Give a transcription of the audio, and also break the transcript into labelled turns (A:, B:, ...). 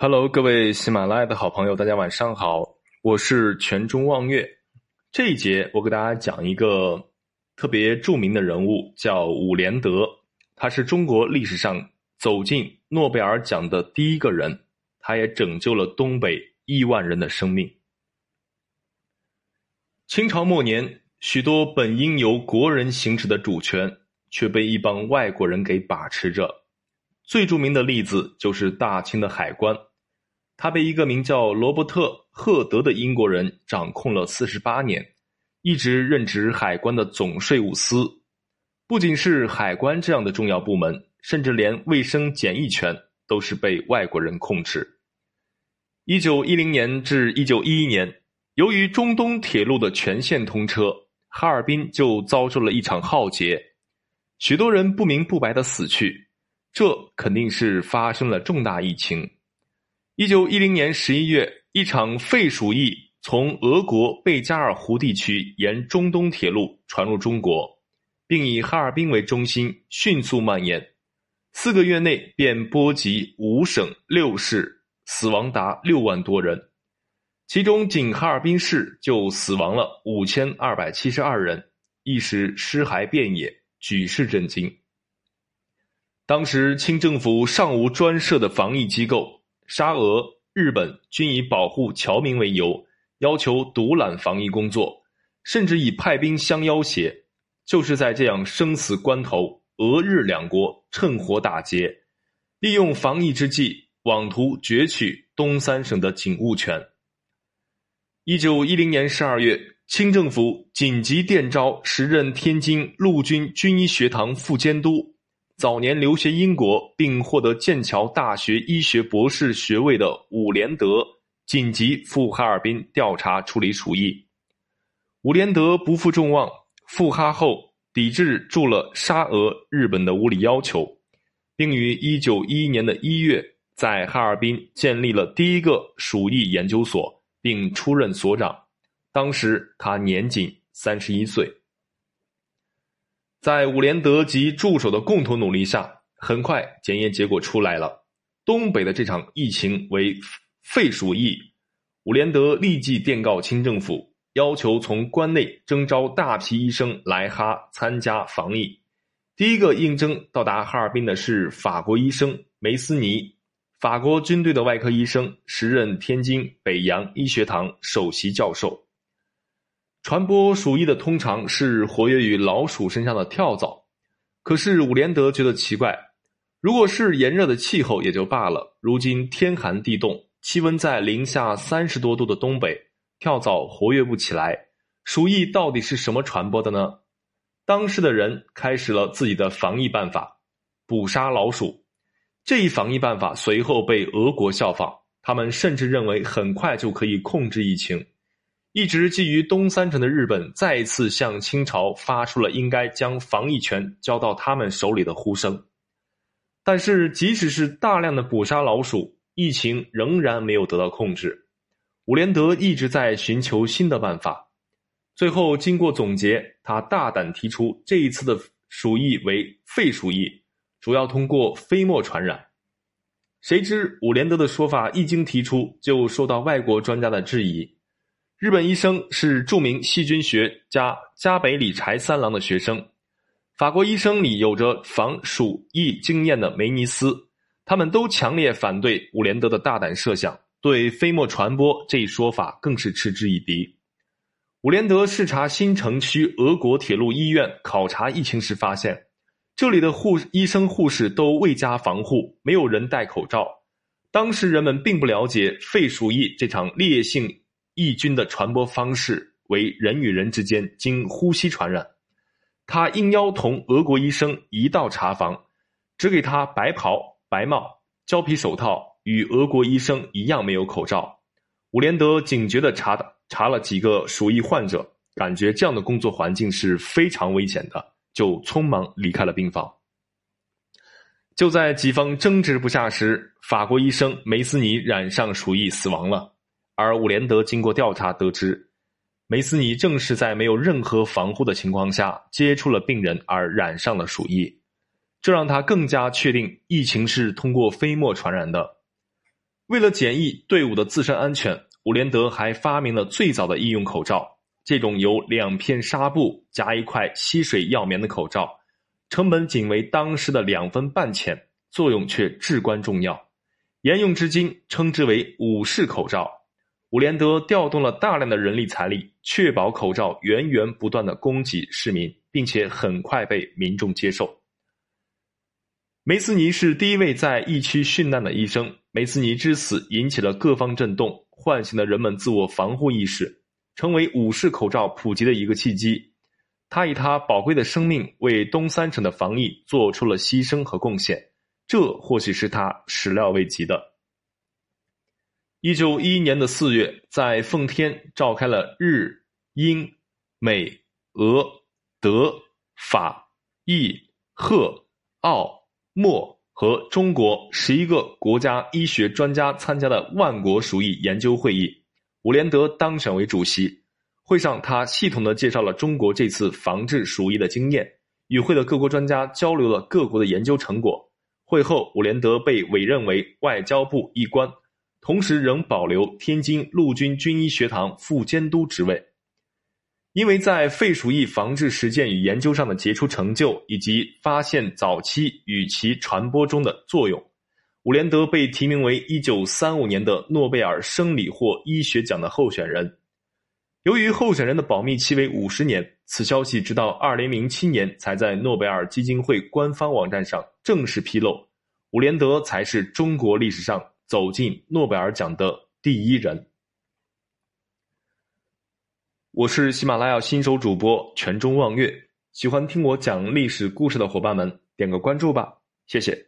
A: Hello，各位喜马拉雅的好朋友，大家晚上好，我是全中望月。这一节我给大家讲一个特别著名的人物，叫伍连德，他是中国历史上走进诺贝尔奖的第一个人，他也拯救了东北亿万人的生命。清朝末年，许多本应由国人行使的主权，却被一帮外国人给把持着。最著名的例子就是大清的海关。他被一个名叫罗伯特·赫德的英国人掌控了四十八年，一直任职海关的总税务司。不仅是海关这样的重要部门，甚至连卫生检疫权都是被外国人控制。一九一零年至一九一一年，由于中东铁路的全线通车，哈尔滨就遭受了一场浩劫，许多人不明不白的死去，这肯定是发生了重大疫情。一九一零年十一月，一场肺鼠疫从俄国贝加尔湖地区沿中东铁路传入中国，并以哈尔滨为中心迅速蔓延，四个月内便波及五省六市，死亡达六万多人，其中仅哈尔滨市就死亡了五千二百七十二人，一时尸骸遍野，举世震惊。当时清政府尚无专设的防疫机构。沙俄、日本均以保护侨民为由，要求独揽防疫工作，甚至以派兵相要挟。就是在这样生死关头，俄日两国趁火打劫，利用防疫之际，妄图攫取东三省的警务权。一九一零年十二月，清政府紧急电召时任天津陆军军医学堂副监督。早年留学英国并获得剑桥大学医学博士学位的伍连德紧急赴哈尔滨调查处理鼠疫。伍连德不负众望，赴哈后抵制住了沙俄、日本的无理要求，并于一九一一年的一月在哈尔滨建立了第一个鼠疫研究所，并出任所长。当时他年仅三十一岁。在伍连德及助手的共同努力下，很快检验结果出来了。东北的这场疫情为肺鼠疫。伍连德立即电告清政府，要求从关内征召大批医生来哈参加防疫。第一个应征到达哈尔滨的是法国医生梅斯尼，法国军队的外科医生，时任天津北洋医学堂首席教授。传播鼠疫的通常是活跃于老鼠身上的跳蚤，可是伍连德觉得奇怪，如果是炎热的气候也就罢了，如今天寒地冻，气温在零下三十多度的东北，跳蚤活跃不起来，鼠疫到底是什么传播的呢？当时的人开始了自己的防疫办法，捕杀老鼠。这一防疫办法随后被俄国效仿，他们甚至认为很快就可以控制疫情。一直觊觎东三省的日本再次向清朝发出了应该将防疫权交到他们手里的呼声，但是即使是大量的捕杀老鼠，疫情仍然没有得到控制。伍连德一直在寻求新的办法，最后经过总结，他大胆提出这一次的鼠疫为肺鼠疫，主要通过飞沫传染。谁知伍连德的说法一经提出，就受到外国专家的质疑。日本医生是著名细菌学家加北里柴三郎的学生，法国医生里有着防鼠疫经验的梅尼斯，他们都强烈反对伍连德的大胆设想，对飞沫传播这一说法更是嗤之以鼻。伍连德视察新城区俄国铁路医院考察疫情时发现，这里的护医生护士都未加防护，没有人戴口罩。当时人们并不了解肺鼠疫这场烈性。疫菌的传播方式为人与人之间经呼吸传染。他应邀同俄国医生一道查房，只给他白袍、白帽、胶皮手套，与俄国医生一样没有口罩。伍连德警觉地查查了几个鼠疫患者，感觉这样的工作环境是非常危险的，就匆忙离开了病房。就在几方争执不下时，法国医生梅斯尼染上鼠疫死亡了。而伍连德经过调查得知，梅斯尼正是在没有任何防护的情况下接触了病人而染上了鼠疫，这让他更加确定疫情是通过飞沫传染的。为了检疫队伍的自身安全，伍连德还发明了最早的医用口罩。这种由两片纱布夹一块吸水药棉的口罩，成本仅为当时的两分半钱，作用却至关重要。沿用至今，称之为“武士口罩”。伍连德调动了大量的人力财力，确保口罩源源不断的供给市民，并且很快被民众接受。梅斯尼是第一位在疫区殉难的医生。梅斯尼之死引起了各方震动，唤醒了人们自我防护意识，成为武士口罩普及的一个契机。他以他宝贵的生命为东三省的防疫做出了牺牲和贡献，这或许是他始料未及的。一九一一年的四月，在奉天召开了日、英、美、俄、德、法、意、赫、奥、墨和中国十一个国家医学专家参加的万国鼠疫研究会议，伍连德当选为主席。会上，他系统的介绍了中国这次防治鼠疫的经验，与会的各国专家交流了各国的研究成果。会后，伍连德被委任为外交部医官。同时，仍保留天津陆军军医学堂副监督职位。因为在肺鼠疫防治实践与研究上的杰出成就，以及发现早期与其传播中的作用，伍连德被提名为1935年的诺贝尔生理或医学奖的候选人。由于候选人的保密期为五十年，此消息直到2007年才在诺贝尔基金会官方网站上正式披露。伍连德才是中国历史上。走进诺贝尔奖的第一人。我是喜马拉雅新手主播全中望月，喜欢听我讲历史故事的伙伴们，点个关注吧，谢谢。